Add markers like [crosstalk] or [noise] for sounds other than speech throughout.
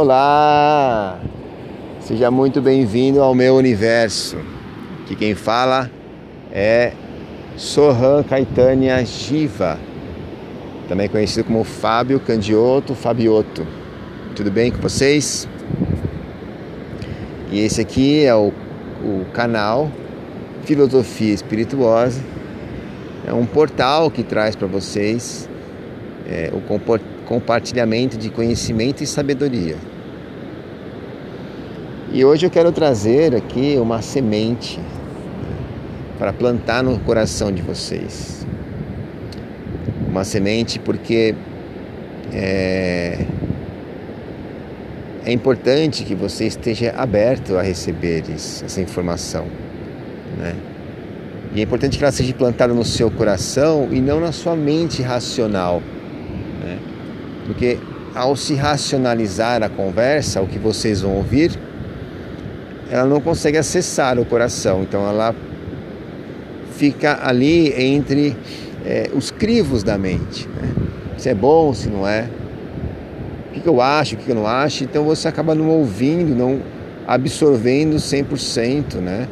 Olá! Seja muito bem-vindo ao meu universo. Que quem fala é Sohan Caetânia Giva, também conhecido como Fábio Candioto Fabioto. Tudo bem com vocês? E esse aqui é o, o canal Filosofia Espirituosa. É um portal que traz para vocês é, o compartilhamento de conhecimento e sabedoria. E hoje eu quero trazer aqui uma semente para plantar no coração de vocês. Uma semente porque é, é importante que você esteja aberto a receber isso, essa informação. Né? E é importante que ela seja plantada no seu coração e não na sua mente racional. Porque ao se racionalizar a conversa, o que vocês vão ouvir, ela não consegue acessar o coração. Então ela fica ali entre é, os crivos da mente. Né? Se é bom, se não é. O que, que eu acho, o que, que eu não acho. Então você acaba não ouvindo, não absorvendo 100%, né?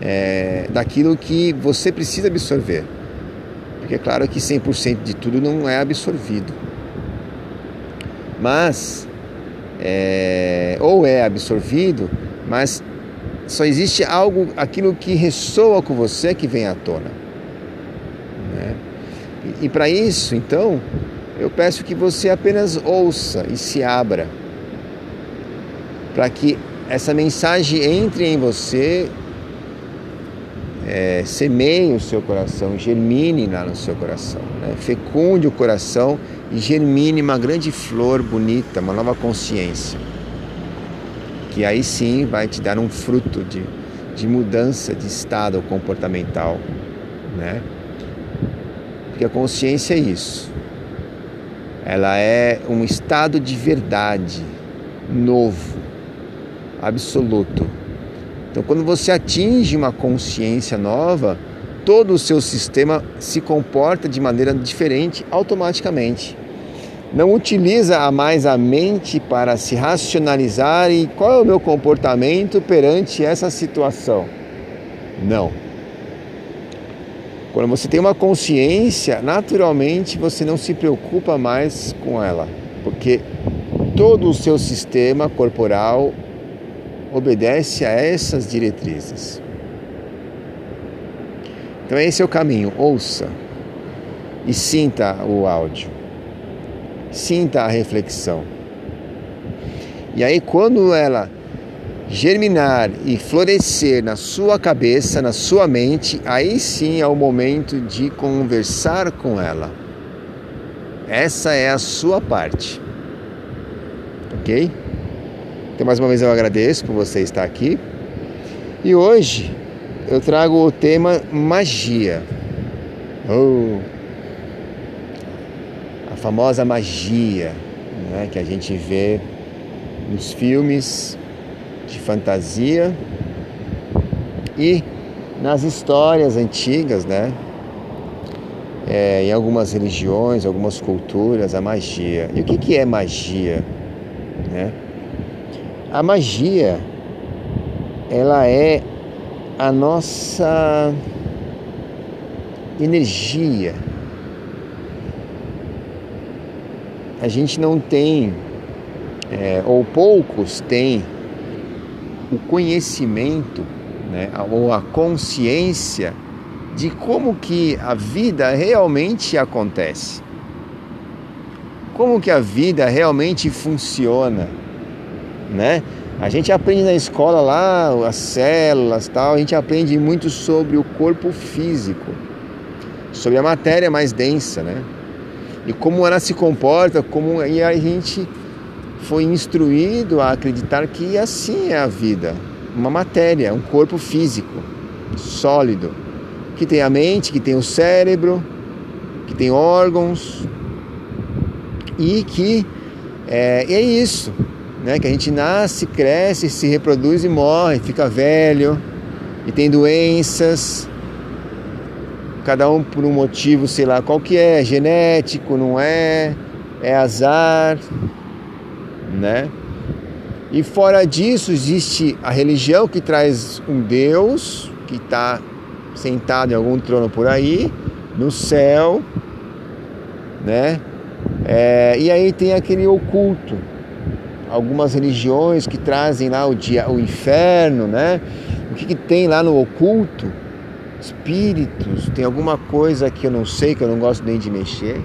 é, daquilo que você precisa absorver. Porque é claro que 100% de tudo não é absorvido. Mas, é, ou é absorvido, mas só existe algo, aquilo que ressoa com você que vem à tona. Né? E, e para isso, então, eu peço que você apenas ouça e se abra para que essa mensagem entre em você é, semeie o seu coração, germine lá no seu coração, né? fecunde o coração e germine uma grande flor bonita, uma nova consciência, que aí sim vai te dar um fruto de, de mudança de estado comportamental, né? Porque a consciência é isso, ela é um estado de verdade novo, absoluto então, quando você atinge uma consciência nova, todo o seu sistema se comporta de maneira diferente automaticamente. Não utiliza mais a mente para se racionalizar e qual é o meu comportamento perante essa situação. Não. Quando você tem uma consciência, naturalmente você não se preocupa mais com ela, porque todo o seu sistema corporal obedece a essas diretrizes. Então esse é o caminho, ouça e sinta o áudio. Sinta a reflexão. E aí quando ela germinar e florescer na sua cabeça, na sua mente, aí sim é o momento de conversar com ela. Essa é a sua parte. OK? Então, mais uma vez eu agradeço por você estar aqui. E hoje eu trago o tema magia. Oh, a famosa magia né, que a gente vê nos filmes de fantasia e nas histórias antigas, né? É, em algumas religiões, algumas culturas, a magia. E o que, que é magia? Né? A magia, ela é a nossa energia. A gente não tem, é, ou poucos têm, o conhecimento né, ou a consciência de como que a vida realmente acontece. Como que a vida realmente funciona né? A gente aprende na escola lá as células, tal, a gente aprende muito sobre o corpo físico, sobre a matéria mais densa, né? E como ela se comporta, como e a gente foi instruído a acreditar que assim é a vida, uma matéria, um corpo físico, sólido, que tem a mente, que tem o cérebro, que tem órgãos e que é, é isso né? Que a gente nasce, cresce, se reproduz e morre, fica velho e tem doenças. Cada um por um motivo, sei lá qual que é, genético, não é, é azar, né? E fora disso, existe a religião que traz um Deus que está sentado em algum trono por aí, no céu, né? É, e aí tem aquele oculto, algumas religiões que trazem lá o, dia, o inferno, né? O que, que tem lá no oculto? Espíritos, tem alguma coisa que eu não sei, que eu não gosto nem de mexer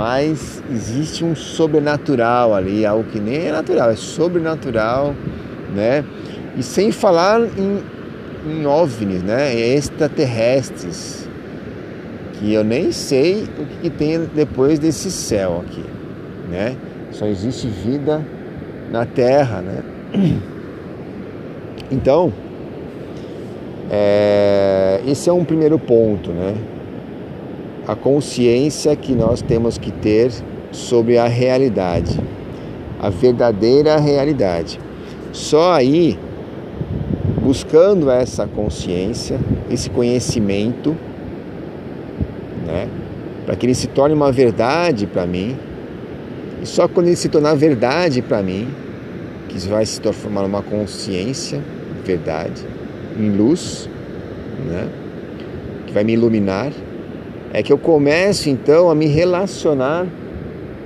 mas existe um sobrenatural ali, algo que nem é natural, é sobrenatural, né? E sem falar em, em OVNIs, né? Extraterrestres, que eu nem sei o que, que tem depois desse céu aqui, né? Só existe vida na Terra, né? [clears throat] Então, é, esse é um primeiro ponto, né? a consciência que nós temos que ter sobre a realidade, a verdadeira realidade. Só aí, buscando essa consciência, esse conhecimento, né, para que ele se torne uma verdade para mim, e só quando ele se tornar verdade para mim, que vai se transformar numa consciência, verdade, em luz, né, que vai me iluminar é que eu começo então a me relacionar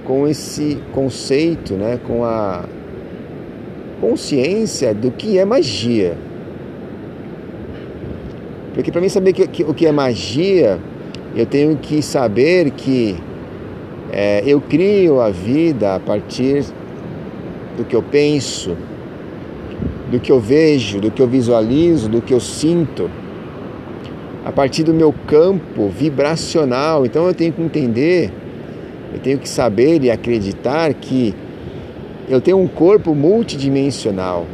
com esse conceito, né, com a consciência do que é magia. Porque para mim saber que, que, o que é magia, eu tenho que saber que é, eu crio a vida a partir do que eu penso, do que eu vejo, do que eu visualizo, do que eu sinto a partir do meu campo vibracional. Então eu tenho que entender, eu tenho que saber e acreditar que eu tenho um corpo multidimensional,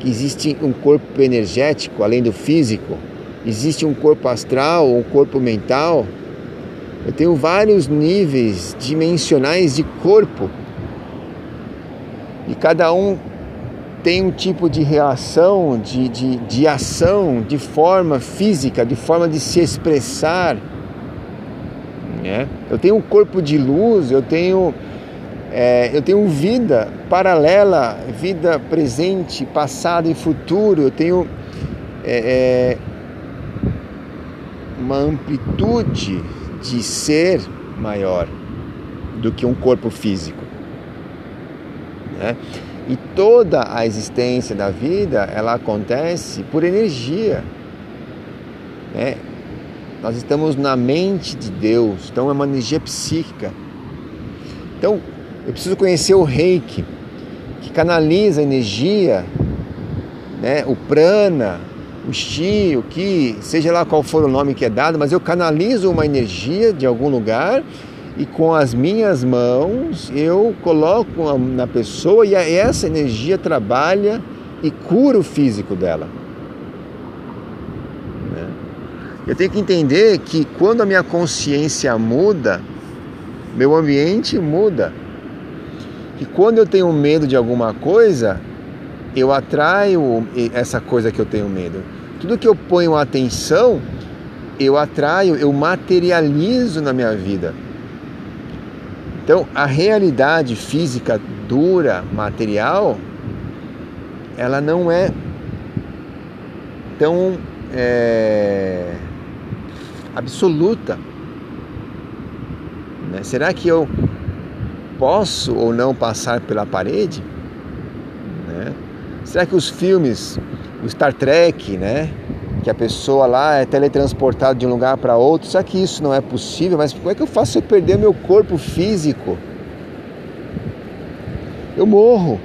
que existe um corpo energético além do físico, existe um corpo astral, um corpo mental. Eu tenho vários níveis dimensionais de corpo. E cada um tem um tipo de reação, de, de, de ação, de forma física, de forma de se expressar. Né? Eu tenho um corpo de luz, eu tenho, é, eu tenho vida paralela, vida presente, passado e futuro, eu tenho é, é, uma amplitude de ser maior do que um corpo físico. Né? E toda a existência da vida, ela acontece por energia. Né? Nós estamos na mente de Deus, então é uma energia psíquica. Então, eu preciso conhecer o reiki, que canaliza a energia, né? o prana, o ki, seja lá qual for o nome que é dado, mas eu canalizo uma energia de algum lugar e com as minhas mãos eu coloco na pessoa e essa energia trabalha e cura o físico dela. Né? Eu tenho que entender que quando a minha consciência muda, meu ambiente muda. E quando eu tenho medo de alguma coisa, eu atraio essa coisa que eu tenho medo. Tudo que eu ponho atenção, eu atraio, eu materializo na minha vida. Então, a realidade física dura, material, ela não é tão é, absoluta. Né? Será que eu posso ou não passar pela parede? Né? Será que os filmes, o Star Trek, né? que a pessoa lá é teletransportada de um lugar para outro. Será que isso não é possível? Mas como é que eu faço se eu perder meu corpo físico? Eu morro.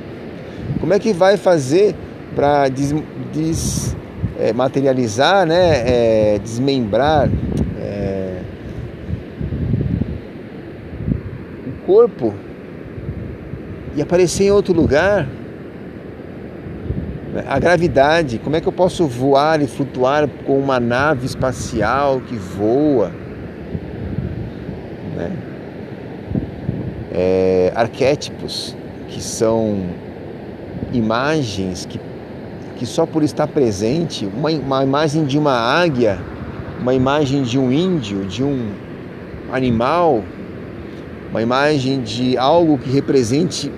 Como é que vai fazer para desmaterializar, des, é, né? É, desmembrar é, o corpo e aparecer em outro lugar? A gravidade, como é que eu posso voar e flutuar com uma nave espacial que voa? Né? É, arquétipos, que são imagens que, que só por estar presente, uma, uma imagem de uma águia, uma imagem de um índio, de um animal, uma imagem de algo que represente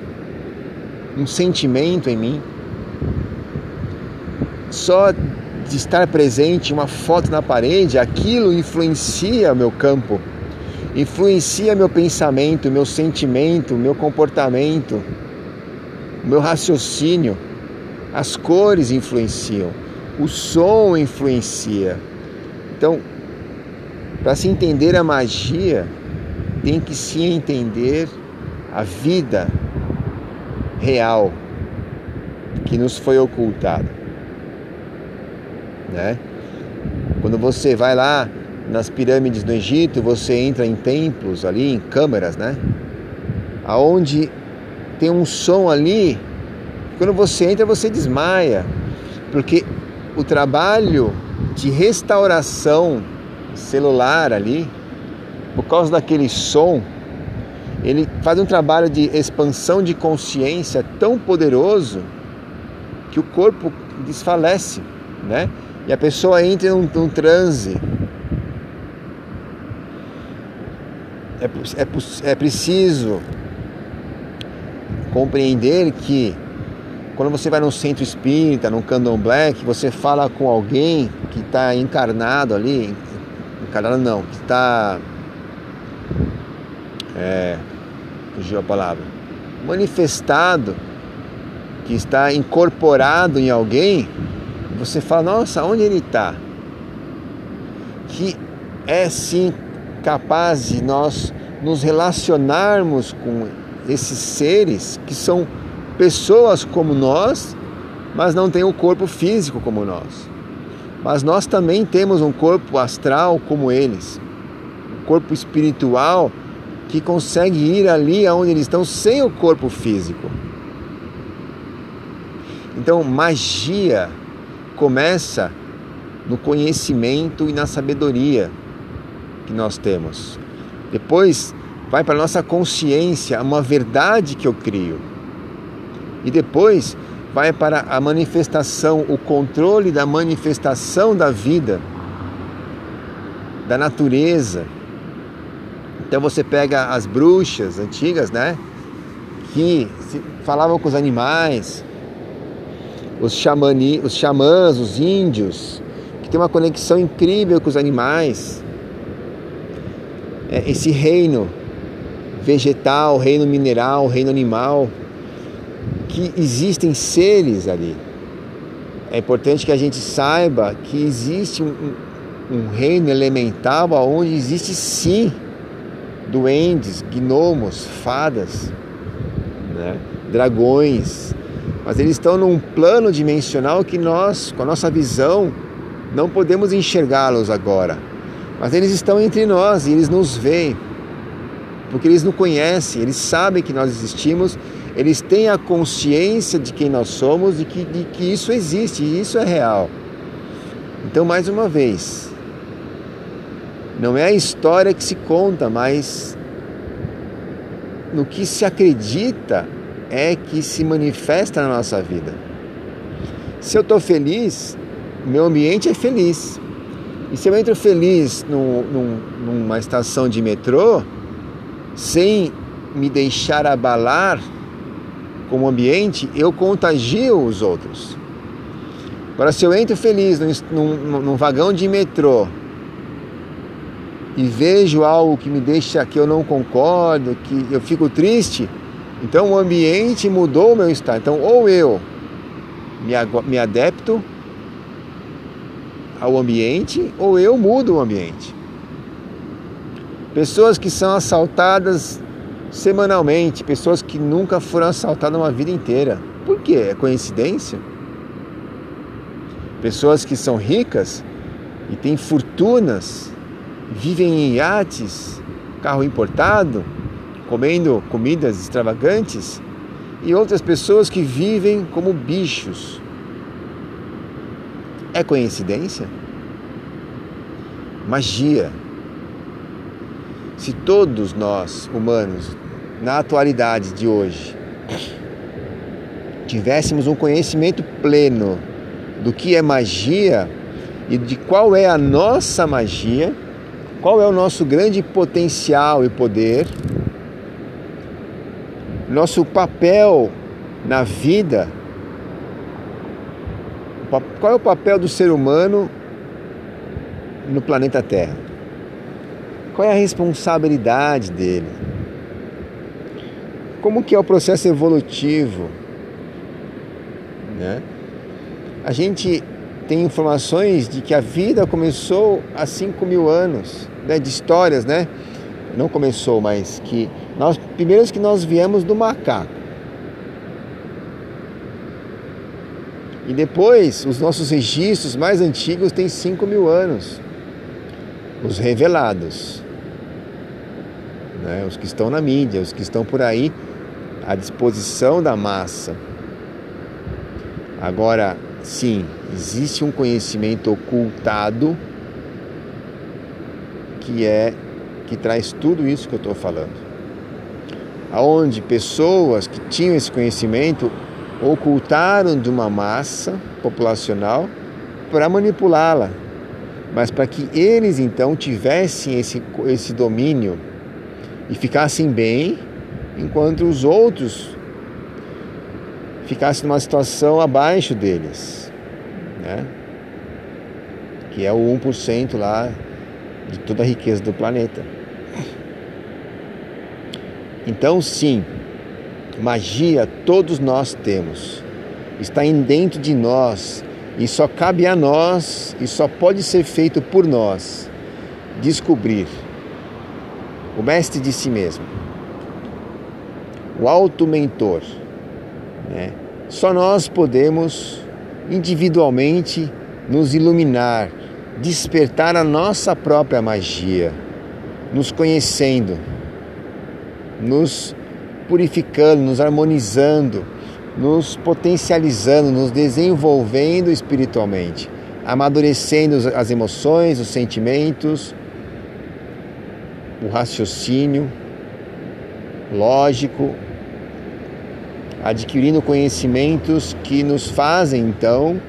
um sentimento em mim. Só de estar presente uma foto na parede, aquilo influencia meu campo, influencia meu pensamento, meu sentimento, meu comportamento, meu raciocínio. As cores influenciam, o som influencia. Então, para se entender a magia, tem que se entender a vida real que nos foi ocultada, né? Quando você vai lá nas pirâmides do Egito, você entra em templos ali, em câmeras, né? Aonde tem um som ali, quando você entra você desmaia, porque o trabalho de restauração celular ali, por causa daquele som, ele faz um trabalho de expansão de consciência tão poderoso que o corpo desfalece, né? E a pessoa entra num, num transe. É, é, é preciso compreender que quando você vai num centro espírita, num candomblé, que você fala com alguém que está encarnado ali, encarnado não, que está. É, fugiu a palavra. Manifestado, que está incorporado em alguém, você fala, nossa, onde ele está? Que é sim capaz de nós nos relacionarmos com esses seres que são pessoas como nós, mas não têm o um corpo físico como nós. Mas nós também temos um corpo astral como eles, um corpo espiritual que consegue ir ali aonde eles estão sem o corpo físico. Então, magia começa no conhecimento e na sabedoria que nós temos. Depois vai para a nossa consciência uma verdade que eu crio. E depois vai para a manifestação, o controle da manifestação da vida, da natureza. Então você pega as bruxas antigas, né? Que falavam com os animais, os, xamani, os xamãs, os índios, que tem uma conexão incrível com os animais. É, esse reino vegetal, reino mineral, reino animal, que existem seres ali. É importante que a gente saiba que existe um, um reino elemental onde existe sim duendes, gnomos, fadas, né? dragões, mas eles estão num plano dimensional que nós, com a nossa visão, não podemos enxergá-los agora. Mas eles estão entre nós e eles nos veem, porque eles nos conhecem, eles sabem que nós existimos, eles têm a consciência de quem nós somos e que, de que isso existe e isso é real. Então, mais uma vez, não é a história que se conta, mas no que se acredita é que se manifesta na nossa vida. Se eu estou feliz, meu ambiente é feliz. E se eu entro feliz num, num, numa estação de metrô, sem me deixar abalar com o ambiente, eu contagio os outros. Agora, se eu entro feliz num, num, num vagão de metrô e vejo algo que me deixa que eu não concordo, que eu fico triste, então o ambiente mudou o meu estado. Então, ou eu me, adepto ao ambiente, ou eu mudo o ambiente. Pessoas que são assaltadas semanalmente, pessoas que nunca foram assaltadas uma vida inteira. Por quê? É coincidência? Pessoas que são ricas e têm fortunas, vivem em iates, carro importado, comendo comidas extravagantes, e outras pessoas que vivem como bichos. É coincidência? Magia. Se todos nós, humanos, na atualidade de hoje, tivéssemos um conhecimento pleno do que é magia e de qual é a nossa magia, qual é o nosso grande potencial e poder, nosso papel na vida, qual é o papel do ser humano no planeta Terra? Qual é a responsabilidade dele? Como que é o processo evolutivo? Né? A gente tem informações de que a vida começou há 5 mil anos, né, de histórias, né? Não começou, mas que nós primeiros que nós viemos do macaco. E depois, os nossos registros mais antigos têm 5 mil anos, os revelados, né? os que estão na mídia, os que estão por aí à disposição da massa. Agora, sim, existe um conhecimento ocultado que é que traz tudo isso que eu estou falando. Aonde pessoas que tinham esse conhecimento ocultaram de uma massa populacional para manipulá-la, mas para que eles então tivessem esse, esse domínio e ficassem bem, enquanto os outros ficassem numa situação abaixo deles né? que é o 1% lá de toda a riqueza do planeta. Então, sim, magia todos nós temos, está em dentro de nós e só cabe a nós e só pode ser feito por nós descobrir o mestre de si mesmo, o alto mentor. Né? Só nós podemos individualmente nos iluminar, despertar a nossa própria magia, nos conhecendo, nos purificando, nos harmonizando, nos potencializando, nos desenvolvendo espiritualmente, amadurecendo as emoções, os sentimentos, o raciocínio lógico, adquirindo conhecimentos que nos fazem então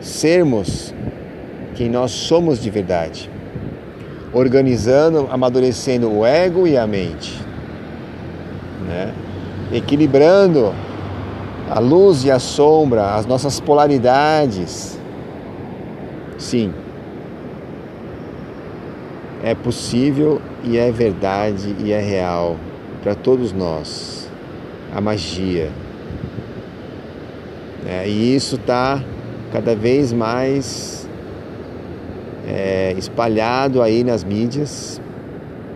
sermos quem nós somos de verdade, organizando, amadurecendo o ego e a mente, né? equilibrando a luz e a sombra, as nossas polaridades. Sim, é possível e é verdade e é real para todos nós a magia. É, e isso está cada vez mais é, espalhado aí nas mídias,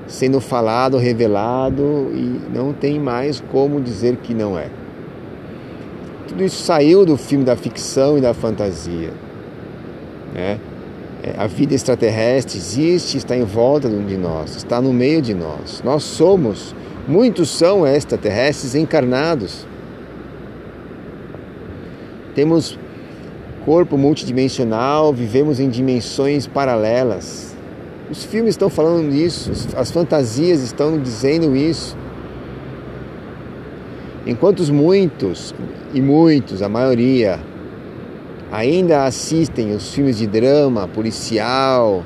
sendo falado, revelado e não tem mais como dizer que não é. Tudo isso saiu do filme da ficção e da fantasia. Né? É, a vida extraterrestre existe, está em volta de nós, está no meio de nós. Nós somos Muitos são extraterrestres encarnados. Temos corpo multidimensional, vivemos em dimensões paralelas. Os filmes estão falando disso, as fantasias estão dizendo isso. Enquanto muitos, e muitos, a maioria, ainda assistem os filmes de drama policial,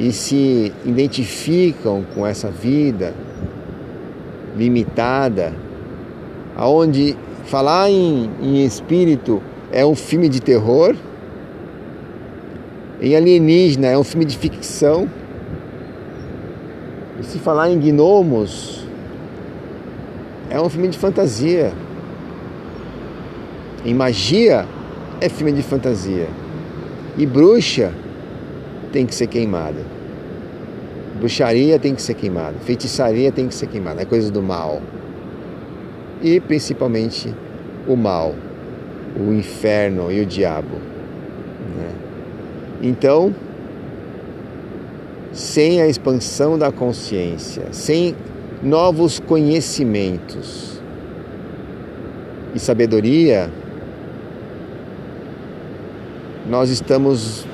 e se identificam com essa vida limitada, aonde falar em, em espírito é um filme de terror, em alienígena é um filme de ficção, e se falar em gnomos é um filme de fantasia, em magia é filme de fantasia, e bruxa tem que ser queimada. Bruxaria tem que ser queimada. Feitiçaria tem que ser queimada. É coisa do mal. E principalmente o mal, o inferno e o diabo. Né? Então, sem a expansão da consciência, sem novos conhecimentos e sabedoria, nós estamos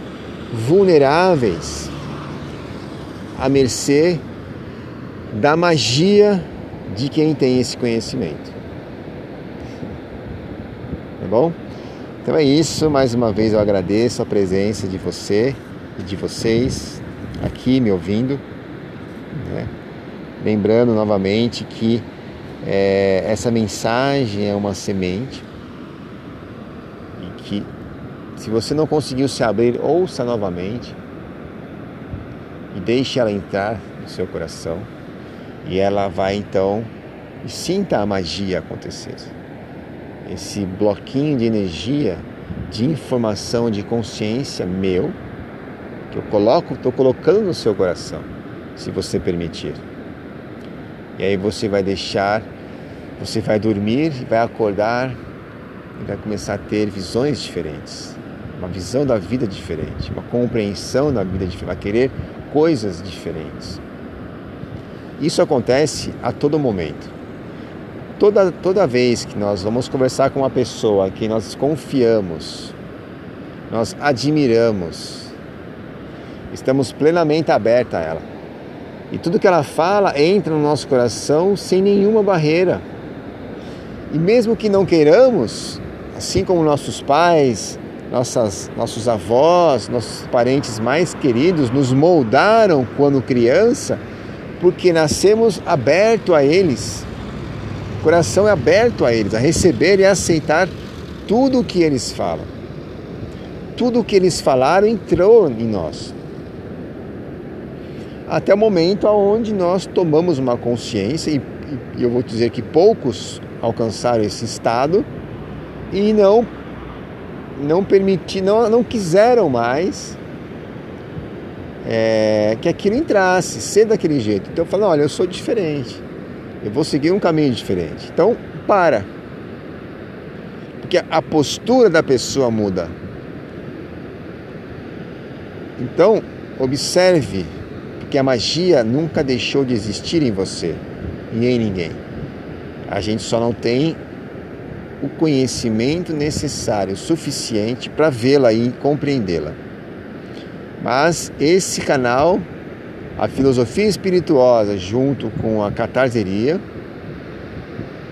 vulneráveis à mercê da magia de quem tem esse conhecimento. Bom? Então é isso, mais uma vez eu agradeço a presença de você e de vocês aqui me ouvindo. Né? lembrando novamente que é, essa mensagem é uma semente e que se você não conseguiu se abrir, ouça novamente e deixe ela entrar no seu coração e ela vai então e sinta a magia acontecer. Esse bloquinho de energia, de informação, de consciência meu, que eu coloco, estou colocando no seu coração, se você permitir. E aí você vai deixar, você vai dormir, vai acordar e vai começar a ter visões diferentes, uma visão da vida diferente, uma compreensão da vida diferente, vai querer coisas diferentes. Isso acontece a todo momento. Toda, toda vez que nós vamos conversar com uma pessoa que nós confiamos, nós admiramos, estamos plenamente abertos a ela. E tudo que ela fala entra no nosso coração sem nenhuma barreira. E mesmo que não queiramos, assim como nossos pais, nossas, nossos avós, nossos parentes mais queridos nos moldaram quando criança, porque nascemos aberto a eles. Coração é aberto a eles, a receber e aceitar tudo o que eles falam. Tudo o que eles falaram entrou em nós. Até o momento onde nós tomamos uma consciência, e, e eu vou dizer que poucos alcançaram esse estado, e não não permitir, não, não quiseram mais é, que aquilo entrasse, ser daquele jeito. Então eu falo, olha, eu sou diferente, eu vou seguir um caminho diferente. Então para, porque a postura da pessoa muda. Então observe, porque a magia nunca deixou de existir em você e em ninguém. A gente só não tem o conhecimento necessário, suficiente para vê-la e compreendê-la. Mas esse canal, a filosofia espirituosa, junto com a catarseria,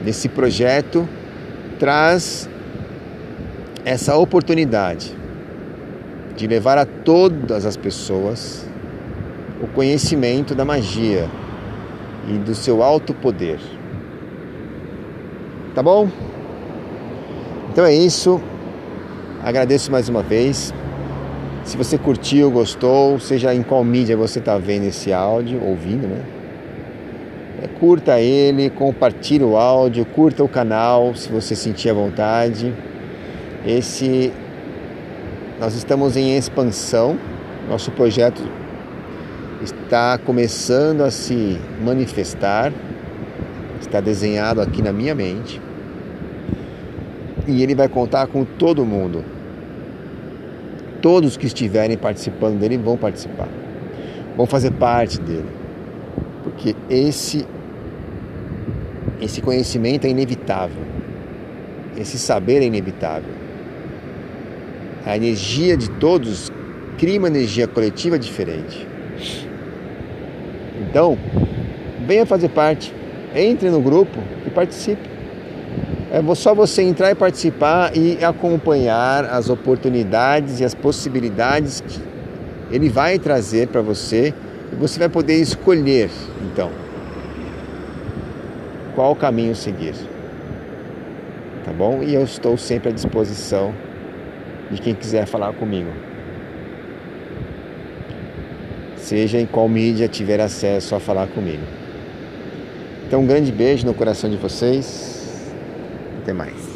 nesse projeto, traz essa oportunidade de levar a todas as pessoas o conhecimento da magia e do seu alto poder. Tá bom? Então é isso. Agradeço mais uma vez. Se você curtiu, gostou, seja em qual mídia você está vendo esse áudio, ouvindo, né? É, curta ele, compartilhe o áudio, curta o canal se você sentir a vontade. Esse nós estamos em expansão. Nosso projeto está começando a se manifestar. Está desenhado aqui na minha mente e ele vai contar com todo mundo. Todos que estiverem participando dele vão participar, vão fazer parte dele, porque esse esse conhecimento é inevitável, esse saber é inevitável. A energia de todos cria uma energia coletiva diferente. Então, venha fazer parte, entre no grupo e participe. É só você entrar e participar e acompanhar as oportunidades e as possibilidades que ele vai trazer para você e você vai poder escolher, então, qual caminho seguir. Tá bom? E eu estou sempre à disposição de quem quiser falar comigo. Seja em qual mídia tiver acesso a falar comigo. Então, um grande beijo no coração de vocês. Até mais.